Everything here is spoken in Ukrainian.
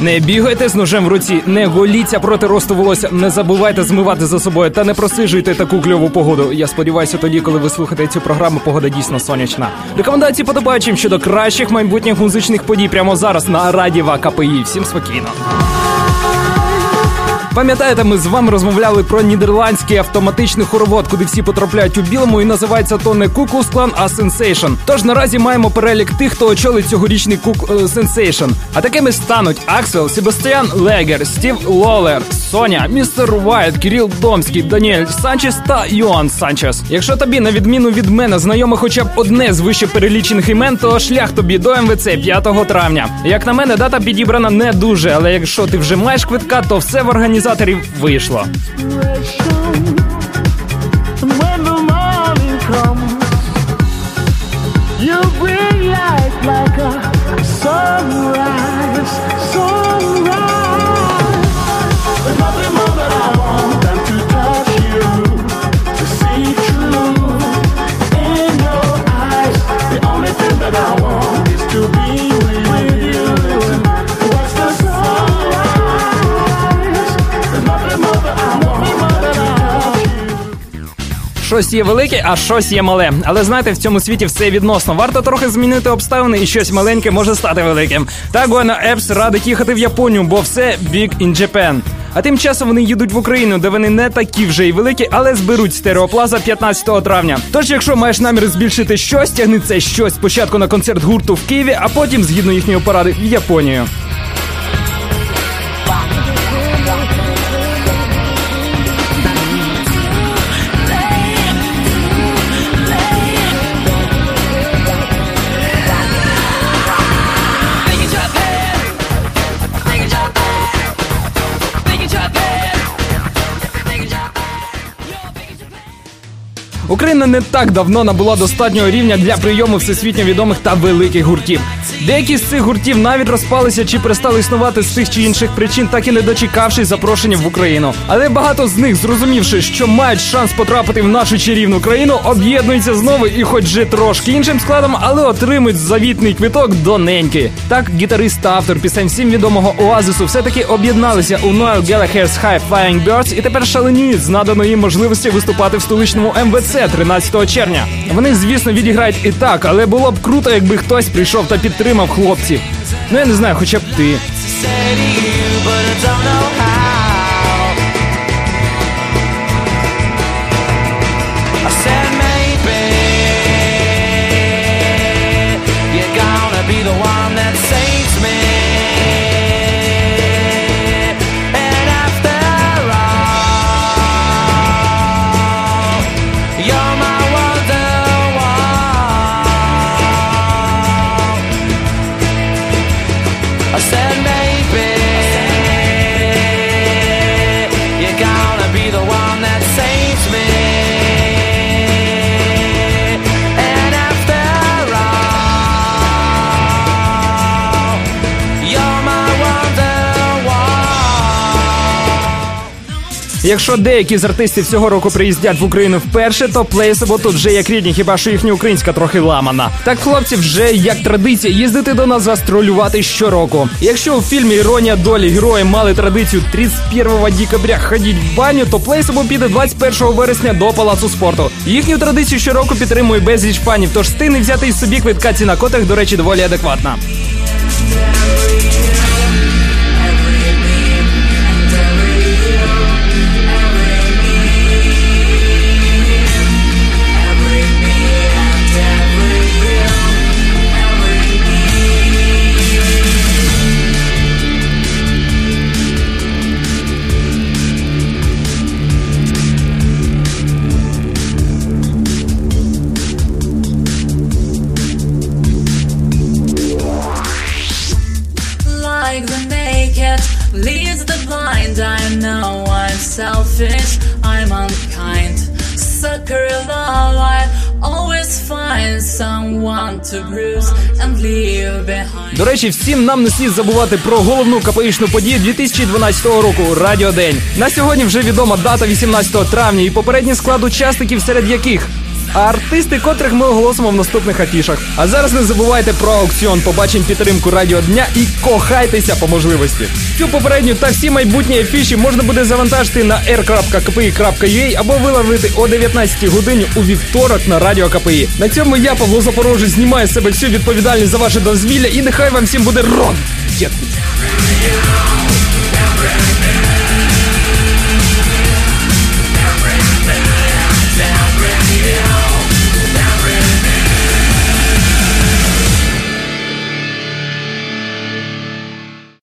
Не бігайте з ножем в руці, не голіться проти росту волосся, не забувайте змивати за собою та не просижуйте таку кльову погоду. Я сподіваюся, тоді, коли ви слухаєте цю програму, погода дійсно сонячна. Рекомендації подобаючим щодо кращих майбутніх музичних подій прямо зараз на Радіо КПІ. Всім спокійно. Пам'ятаєте, ми з вами розмовляли про нідерландський автоматичний хоровод, куди всі потрапляють у білому, і називається то не Ку-клукс-клан, а Sensation. Тож наразі маємо перелік тих, хто очолить цьогорічний Кук Sensation. А такими стануть Аксел, Себастьян Легер, Стів Лолер, Соня, Містер Вайт, Кіріл Домський, Даніель Санчес та Йоан Санчес. Якщо тобі, на відміну від мене, знайоме хоча б одне з вище перелічених імен, то шлях тобі до МВЦ 5 травня. Як на мене, дата підібрана не дуже, але якщо ти вже маєш квитка, то все в організації організаторів вийшло. Щось є велике, а щось є мале. Але знаєте, в цьому світі все відносно. Варто трохи змінити обставини, і щось маленьке може стати великим. Так Guana Епс радить їхати в Японію, бо все big in Japan. А тим часом вони їдуть в Україну, де вони не такі вже й великі, але зберуть стереоплаза 15 травня. Тож, якщо маєш намір збільшити щось, тягни це щось спочатку на концерт гурту в Києві, а потім, згідно їхньої поради, в Японію. Україна не так давно набула достатнього рівня для прийому всесвітньо відомих та великих гуртів. Деякі з цих гуртів навіть розпалися чи перестали існувати з тих чи інших причин, так і не дочекавшись запрошення в Україну. Але багато з них, зрозумівши, що мають шанс потрапити в нашу чарівну країну, об'єднуються знову і, хоч же трошки іншим складом, але отримують завітний квиток до неньки. Так, гітарист та автор пісень всім відомого Оазису все-таки об'єдналися у Noel Gallagher's High Flying Birds і тепер шаленіють з наданої можливості виступати в столичному МВЦ 13 червня. Вони, звісно, відіграють і так, але було б круто, якби хтось прийшов та підтримав хлопців. Ну я не знаю, хоча б ти. Якщо деякі з артистів цього року приїздять в Україну вперше, то Плейсабо тут вже як рідні, хіба що їхня українська трохи ламана. Так хлопці вже як традиція їздити до нас гастролювати щороку. Якщо у фільмі Іронія долі герої мали традицію 31 декабря ходіть в баню, то Плейсабо піде 21 вересня до палацу спорту. Їхню традицію щороку підтримує безліч фанів, тож стигне взяти із собі квитка ціна котих, до речі, доволі адекватна. Leads the blind. I know I'm selfish, I'm unkind. Sucker love, I always find someone to bruise and leave behind. До речі, всім нам не слід забувати про головну КПІшну подію 2012 року Радіодень. На сьогодні вже відома дата 18 травня і попередній склад учасників, серед яких а артисти, котрих ми оголосимо в наступних афішах. А зараз не забувайте про аукціон. Побачимо підтримку радіо дня і кохайтеся по можливості. Цю попередню та всі майбутні афіші можна буде завантажити на r.kpi.ua або виловити о 19 годині у вівторок на радіо КПІ. На цьому я, Павло Запорожець, знімаю з себе всю відповідальність за ваше дозвілля і нехай вам всім буде рок! Дякую.